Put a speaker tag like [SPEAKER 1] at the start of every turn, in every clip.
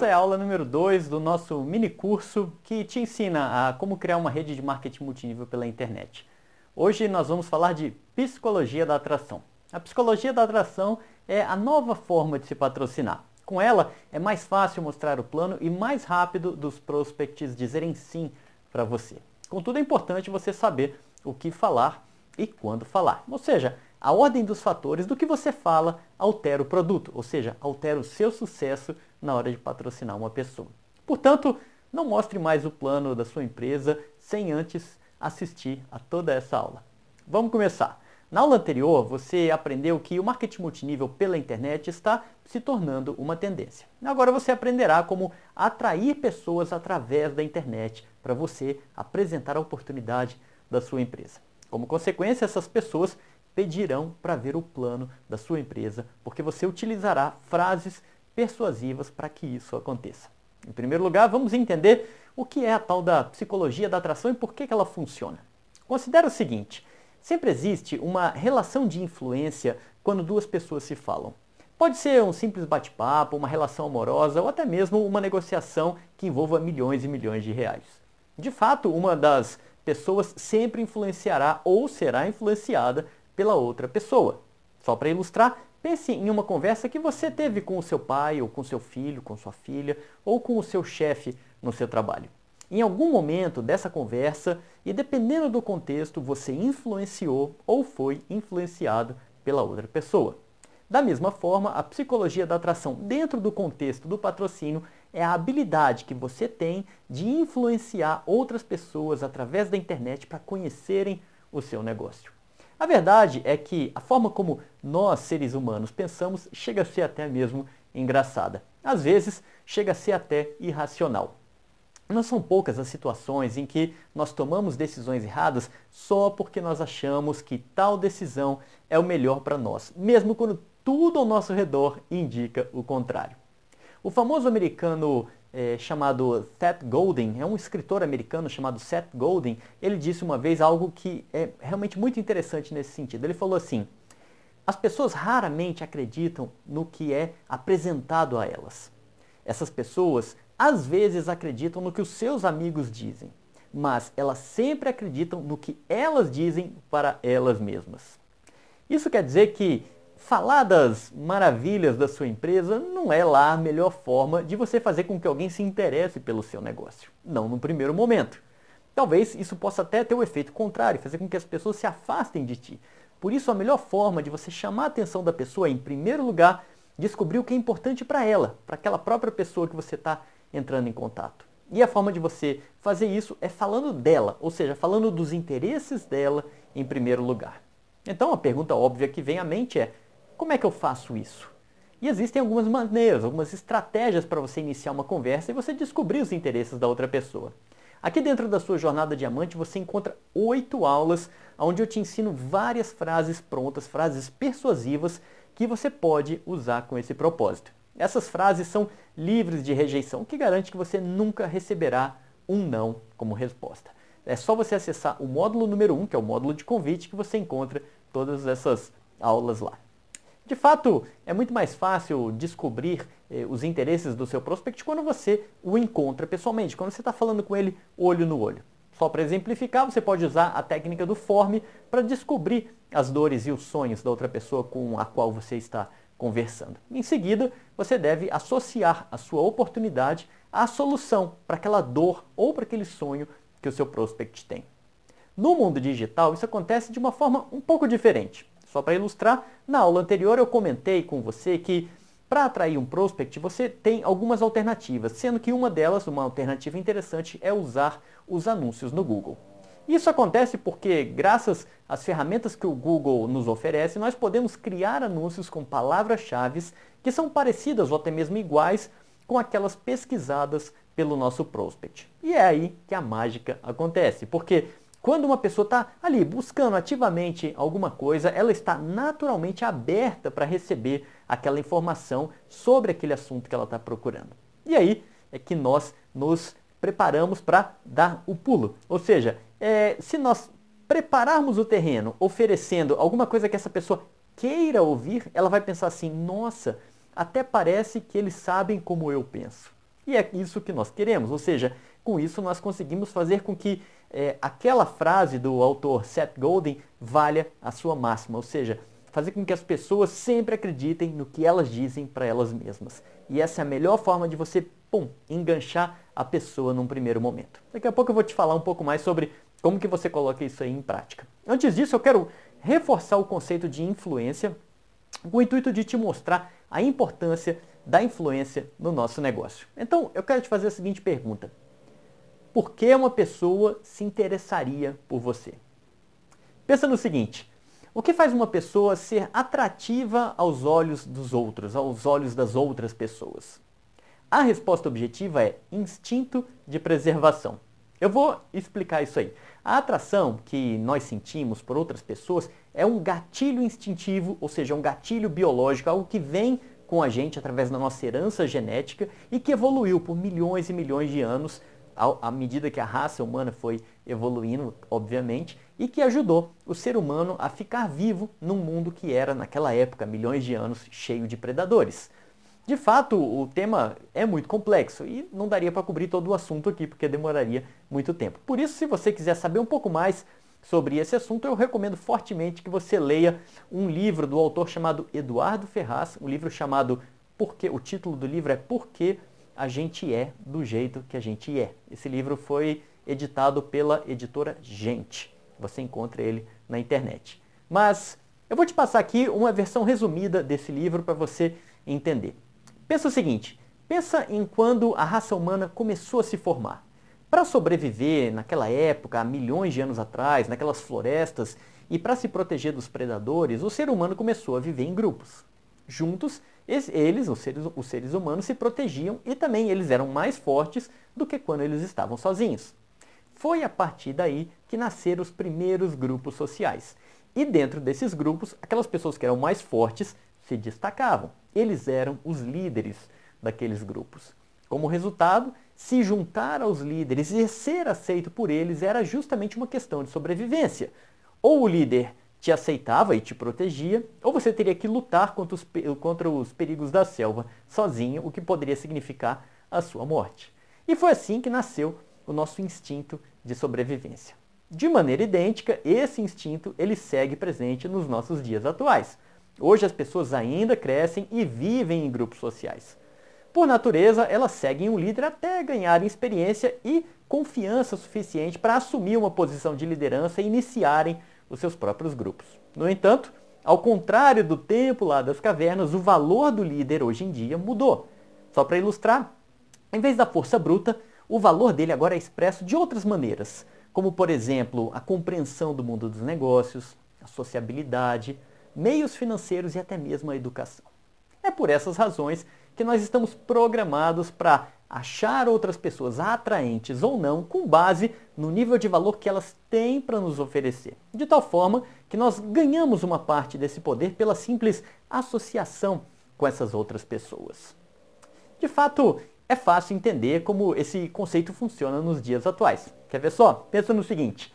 [SPEAKER 1] Essa é a aula número 2 do nosso mini curso que te ensina a como criar uma rede de marketing multinível pela internet. Hoje nós vamos falar de psicologia da atração. A psicologia da atração é a nova forma de se patrocinar. Com ela é mais fácil mostrar o plano e mais rápido dos prospects dizerem sim para você. Contudo, é importante você saber o que falar e quando falar. Ou seja, a ordem dos fatores do que você fala altera o produto, ou seja, altera o seu sucesso na hora de patrocinar uma pessoa. Portanto, não mostre mais o plano da sua empresa sem antes assistir a toda essa aula. Vamos começar. Na aula anterior, você aprendeu que o marketing multinível pela internet está se tornando uma tendência. Agora você aprenderá como atrair pessoas através da internet para você apresentar a oportunidade da sua empresa. Como consequência, essas pessoas pedirão para ver o plano da sua empresa, porque você utilizará frases persuasivas para que isso aconteça. Em primeiro lugar, vamos entender o que é a tal da psicologia da atração e por que, que ela funciona. Considere o seguinte: sempre existe uma relação de influência quando duas pessoas se falam. Pode ser um simples bate-papo, uma relação amorosa ou até mesmo uma negociação que envolva milhões e milhões de reais. De fato, uma das pessoas sempre influenciará ou será influenciada pela outra pessoa. Só para ilustrar, pense em uma conversa que você teve com o seu pai, ou com seu filho, com sua filha, ou com o seu chefe no seu trabalho. Em algum momento dessa conversa, e dependendo do contexto, você influenciou ou foi influenciado pela outra pessoa. Da mesma forma, a psicologia da atração dentro do contexto do patrocínio é a habilidade que você tem de influenciar outras pessoas através da internet para conhecerem o seu negócio. A verdade é que a forma como nós, seres humanos, pensamos chega a ser até mesmo engraçada. Às vezes, chega a ser até irracional. Não são poucas as situações em que nós tomamos decisões erradas só porque nós achamos que tal decisão é o melhor para nós, mesmo quando tudo ao nosso redor indica o contrário. O famoso americano é, chamado Seth Godin, é um escritor americano chamado Seth Godin, ele disse uma vez algo que é realmente muito interessante nesse sentido. Ele falou assim: as pessoas raramente acreditam no que é apresentado a elas. Essas pessoas às vezes acreditam no que os seus amigos dizem, mas elas sempre acreditam no que elas dizem para elas mesmas. Isso quer dizer que falar das maravilhas da sua empresa não é lá a melhor forma de você fazer com que alguém se interesse pelo seu negócio. Não no primeiro momento. Talvez isso possa até ter o um efeito contrário, fazer com que as pessoas se afastem de ti. Por isso, a melhor forma de você chamar a atenção da pessoa é, em primeiro lugar, descobrir o que é importante para ela, para aquela própria pessoa que você está entrando em contato. E a forma de você fazer isso é falando dela, ou seja, falando dos interesses dela em primeiro lugar. Então, a pergunta óbvia que vem à mente é: como é que eu faço isso? E existem algumas maneiras, algumas estratégias para você iniciar uma conversa e você descobrir os interesses da outra pessoa. Aqui dentro da sua jornada diamante você encontra oito aulas onde eu te ensino várias frases prontas, frases persuasivas que você pode usar com esse propósito. Essas frases são livres de rejeição, o que garante que você nunca receberá um não como resposta. É só você acessar o módulo número 1, um, que é o módulo de convite, que você encontra todas essas aulas lá. De fato, é muito mais fácil descobrir eh, os interesses do seu prospect quando você o encontra pessoalmente, quando você está falando com ele olho no olho. Só para exemplificar, você pode usar a técnica do form para descobrir as dores e os sonhos da outra pessoa com a qual você está conversando. Em seguida, você deve associar a sua oportunidade à solução para aquela dor ou para aquele sonho que o seu prospect tem. No mundo digital, isso acontece de uma forma um pouco diferente. Só para ilustrar, na aula anterior eu comentei com você que para atrair um prospect você tem algumas alternativas, sendo que uma delas, uma alternativa interessante, é usar os anúncios no Google. Isso acontece porque, graças às ferramentas que o Google nos oferece, nós podemos criar anúncios com palavras-chave que são parecidas ou até mesmo iguais com aquelas pesquisadas pelo nosso prospect. E é aí que a mágica acontece, porque quando uma pessoa está ali buscando ativamente alguma coisa, ela está naturalmente aberta para receber aquela informação sobre aquele assunto que ela está procurando. E aí é que nós nos preparamos para dar o pulo. Ou seja, é, se nós prepararmos o terreno oferecendo alguma coisa que essa pessoa queira ouvir, ela vai pensar assim: nossa, até parece que eles sabem como eu penso. E é isso que nós queremos, ou seja, com isso nós conseguimos fazer com que é, aquela frase do autor Seth Godin valha a sua máxima, ou seja, fazer com que as pessoas sempre acreditem no que elas dizem para elas mesmas. E essa é a melhor forma de você, pum, enganchar a pessoa num primeiro momento. Daqui a pouco eu vou te falar um pouco mais sobre como que você coloca isso aí em prática. Antes disso, eu quero reforçar o conceito de influência com o intuito de te mostrar a importância da influência no nosso negócio. Então, eu quero te fazer a seguinte pergunta: Por que uma pessoa se interessaria por você? Pensa no seguinte: o que faz uma pessoa ser atrativa aos olhos dos outros, aos olhos das outras pessoas? A resposta objetiva é instinto de preservação. Eu vou explicar isso aí. A atração que nós sentimos por outras pessoas é um gatilho instintivo, ou seja, um gatilho biológico, algo que vem com a gente através da nossa herança genética e que evoluiu por milhões e milhões de anos à medida que a raça humana foi evoluindo, obviamente, e que ajudou o ser humano a ficar vivo num mundo que era, naquela época, milhões de anos, cheio de predadores. De fato, o tema é muito complexo e não daria para cobrir todo o assunto aqui, porque demoraria muito tempo. Por isso, se você quiser saber um pouco mais sobre esse assunto, eu recomendo fortemente que você leia um livro do autor chamado Eduardo Ferraz, um livro chamado Porque o título do livro é Por que a gente é do jeito que a gente é. Esse livro foi editado pela editora Gente. Você encontra ele na internet. Mas eu vou te passar aqui uma versão resumida desse livro para você entender. Pensa o seguinte, pensa em quando a raça humana começou a se formar. Para sobreviver naquela época, há milhões de anos atrás, naquelas florestas, e para se proteger dos predadores, o ser humano começou a viver em grupos. Juntos, eles, os seres, os seres humanos, se protegiam e também eles eram mais fortes do que quando eles estavam sozinhos. Foi a partir daí que nasceram os primeiros grupos sociais. E dentro desses grupos, aquelas pessoas que eram mais fortes se destacavam. Eles eram os líderes daqueles grupos. Como resultado, se juntar aos líderes e ser aceito por eles era justamente uma questão de sobrevivência. Ou o líder te aceitava e te protegia, ou você teria que lutar contra os, contra os perigos da selva sozinho, o que poderia significar a sua morte. E foi assim que nasceu o nosso instinto de sobrevivência. De maneira idêntica, esse instinto ele segue presente nos nossos dias atuais. Hoje as pessoas ainda crescem e vivem em grupos sociais. Por natureza, elas seguem um líder até ganharem experiência e confiança suficiente para assumir uma posição de liderança e iniciarem os seus próprios grupos. No entanto, ao contrário do tempo lá das cavernas, o valor do líder hoje em dia mudou. Só para ilustrar, em vez da força bruta, o valor dele agora é expresso de outras maneiras, como por exemplo a compreensão do mundo dos negócios, a sociabilidade, meios financeiros e até mesmo a educação. É por essas razões que nós estamos programados para achar outras pessoas atraentes ou não com base no nível de valor que elas têm para nos oferecer. De tal forma que nós ganhamos uma parte desse poder pela simples associação com essas outras pessoas. De fato, é fácil entender como esse conceito funciona nos dias atuais. Quer ver só? Pensa no seguinte.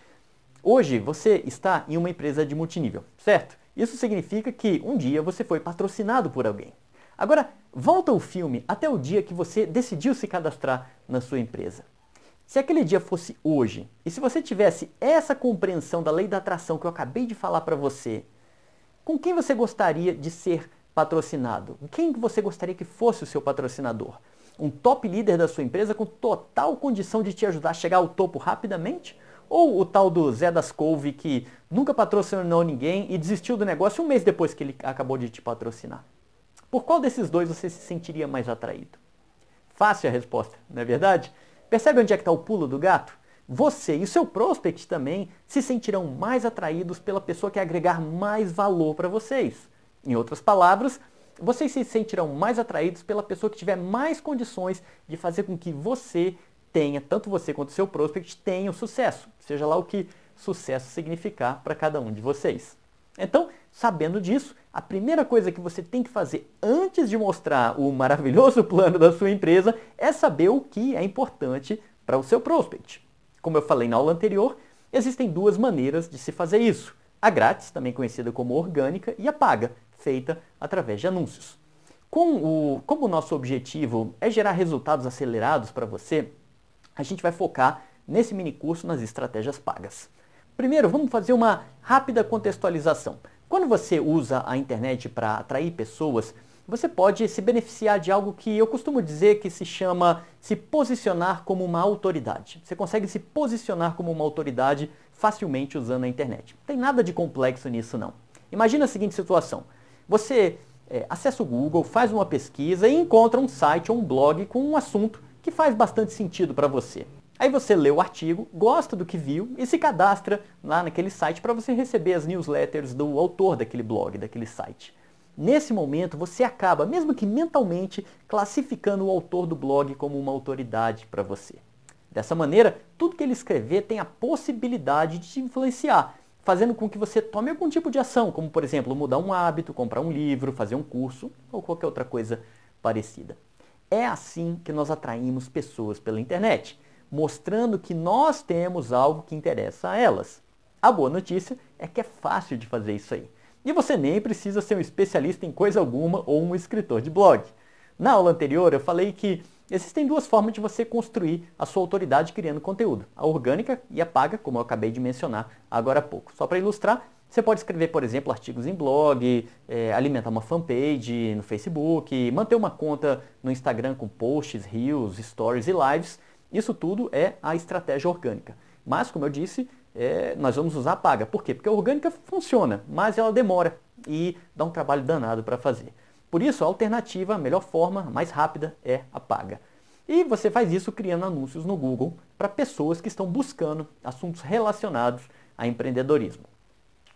[SPEAKER 1] Hoje você está em uma empresa de multinível, certo? Isso significa que um dia você foi patrocinado por alguém. Agora, volta o filme até o dia que você decidiu se cadastrar na sua empresa. Se aquele dia fosse hoje, e se você tivesse essa compreensão da lei da atração que eu acabei de falar para você, com quem você gostaria de ser patrocinado? Quem você gostaria que fosse o seu patrocinador? Um top líder da sua empresa com total condição de te ajudar a chegar ao topo rapidamente? Ou o tal do Zé das Couve que nunca patrocinou ninguém e desistiu do negócio um mês depois que ele acabou de te patrocinar? Por qual desses dois você se sentiria mais atraído? Fácil a resposta, não é verdade? Percebe onde é que está o pulo do gato? Você e o seu prospect também se sentirão mais atraídos pela pessoa que agregar mais valor para vocês. Em outras palavras, vocês se sentirão mais atraídos pela pessoa que tiver mais condições de fazer com que você tenha, tanto você quanto seu prospect, tenham sucesso, seja lá o que sucesso significar para cada um de vocês. Então, sabendo disso, a primeira coisa que você tem que fazer antes de mostrar o maravilhoso plano da sua empresa é saber o que é importante para o seu prospect. Como eu falei na aula anterior, existem duas maneiras de se fazer isso. A grátis, também conhecida como orgânica, e a paga, feita através de anúncios. com o, como o nosso objetivo é gerar resultados acelerados para você, a gente vai focar nesse mini curso nas estratégias pagas. Primeiro, vamos fazer uma rápida contextualização. Quando você usa a internet para atrair pessoas, você pode se beneficiar de algo que eu costumo dizer que se chama se posicionar como uma autoridade. Você consegue se posicionar como uma autoridade facilmente usando a internet. Não tem nada de complexo nisso não. Imagina a seguinte situação. Você é, acessa o Google, faz uma pesquisa e encontra um site ou um blog com um assunto que faz bastante sentido para você. Aí você lê o artigo, gosta do que viu e se cadastra lá naquele site para você receber as newsletters do autor daquele blog, daquele site. Nesse momento, você acaba, mesmo que mentalmente, classificando o autor do blog como uma autoridade para você. Dessa maneira, tudo que ele escrever tem a possibilidade de te influenciar, fazendo com que você tome algum tipo de ação, como por exemplo, mudar um hábito, comprar um livro, fazer um curso ou qualquer outra coisa parecida. É assim que nós atraímos pessoas pela internet, mostrando que nós temos algo que interessa a elas. A boa notícia é que é fácil de fazer isso aí. E você nem precisa ser um especialista em coisa alguma ou um escritor de blog. Na aula anterior eu falei que existem duas formas de você construir a sua autoridade criando conteúdo. A orgânica e a paga, como eu acabei de mencionar agora há pouco. Só para ilustrar, você pode escrever, por exemplo, artigos em blog, é, alimentar uma fanpage no Facebook, manter uma conta no Instagram com posts, reels, stories e lives. Isso tudo é a estratégia orgânica. Mas, como eu disse, é, nós vamos usar a paga. Por quê? Porque a orgânica funciona, mas ela demora e dá um trabalho danado para fazer. Por isso, a alternativa, a melhor forma, mais rápida, é a paga. E você faz isso criando anúncios no Google para pessoas que estão buscando assuntos relacionados a empreendedorismo.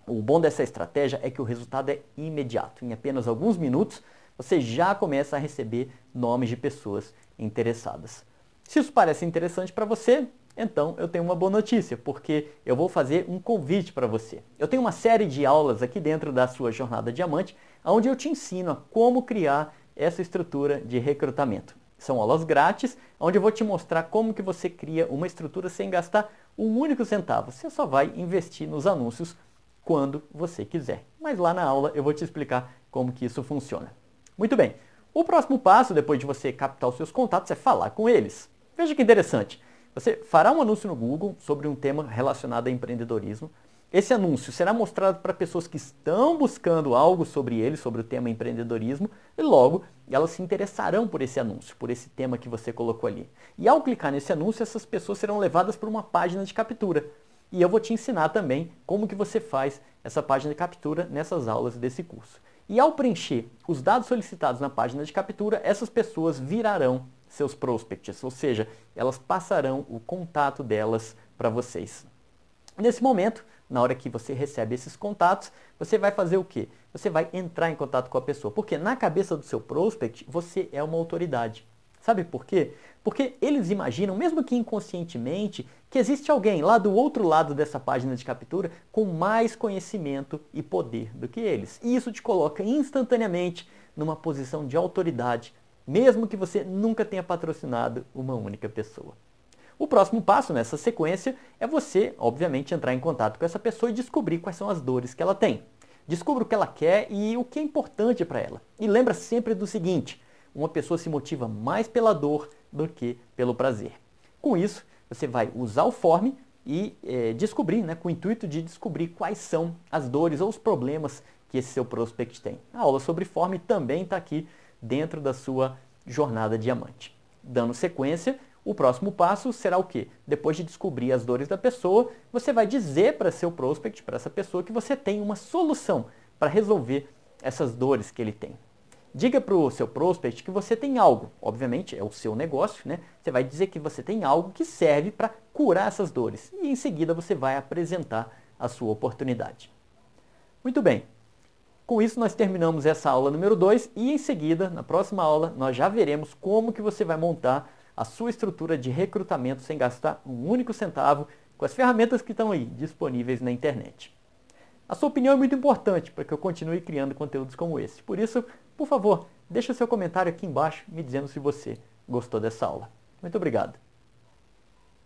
[SPEAKER 1] O bom dessa estratégia é que o resultado é imediato. Em apenas alguns minutos, você já começa a receber nomes de pessoas interessadas. Se isso parece interessante para você, então eu tenho uma boa notícia, porque eu vou fazer um convite para você. Eu tenho uma série de aulas aqui dentro da sua jornada diamante, onde eu te ensino a como criar essa estrutura de recrutamento. São aulas grátis, onde eu vou te mostrar como que você cria uma estrutura sem gastar um único centavo. Você só vai investir nos anúncios quando você quiser. Mas lá na aula eu vou te explicar como que isso funciona. Muito bem. O próximo passo, depois de você captar os seus contatos, é falar com eles. Veja que interessante. Você fará um anúncio no Google sobre um tema relacionado a empreendedorismo. Esse anúncio será mostrado para pessoas que estão buscando algo sobre ele, sobre o tema empreendedorismo, e logo elas se interessarão por esse anúncio, por esse tema que você colocou ali. E ao clicar nesse anúncio, essas pessoas serão levadas para uma página de captura. E eu vou te ensinar também como que você faz essa página de captura nessas aulas desse curso. E ao preencher os dados solicitados na página de captura, essas pessoas virarão seus prospects, ou seja, elas passarão o contato delas para vocês. Nesse momento, na hora que você recebe esses contatos, você vai fazer o quê? Você vai entrar em contato com a pessoa, porque na cabeça do seu prospect, você é uma autoridade. Sabe por quê? Porque eles imaginam, mesmo que inconscientemente, que existe alguém lá do outro lado dessa página de captura com mais conhecimento e poder do que eles. E isso te coloca instantaneamente numa posição de autoridade mesmo que você nunca tenha patrocinado uma única pessoa. O próximo passo nessa sequência é você, obviamente, entrar em contato com essa pessoa e descobrir quais são as dores que ela tem. Descubra o que ela quer e o que é importante para ela. E lembra sempre do seguinte: uma pessoa se motiva mais pela dor do que pelo prazer. Com isso, você vai usar o form e é, descobrir, né, com o intuito de descobrir quais são as dores ou os problemas que esse seu prospect tem. A aula sobre form também está aqui dentro da sua jornada diamante. Dando sequência, o próximo passo será o quê? Depois de descobrir as dores da pessoa, você vai dizer para seu prospect, para essa pessoa, que você tem uma solução para resolver essas dores que ele tem. Diga para o seu prospect que você tem algo, obviamente é o seu negócio, né? Você vai dizer que você tem algo que serve para curar essas dores e em seguida você vai apresentar a sua oportunidade. Muito bem, com isso, nós terminamos essa aula número 2 e em seguida, na próxima aula, nós já veremos como que você vai montar a sua estrutura de recrutamento sem gastar um único centavo com as ferramentas que estão aí disponíveis na internet. A sua opinião é muito importante para que eu continue criando conteúdos como esse. Por isso, por favor, deixe seu comentário aqui embaixo me dizendo se você gostou dessa aula. Muito obrigado.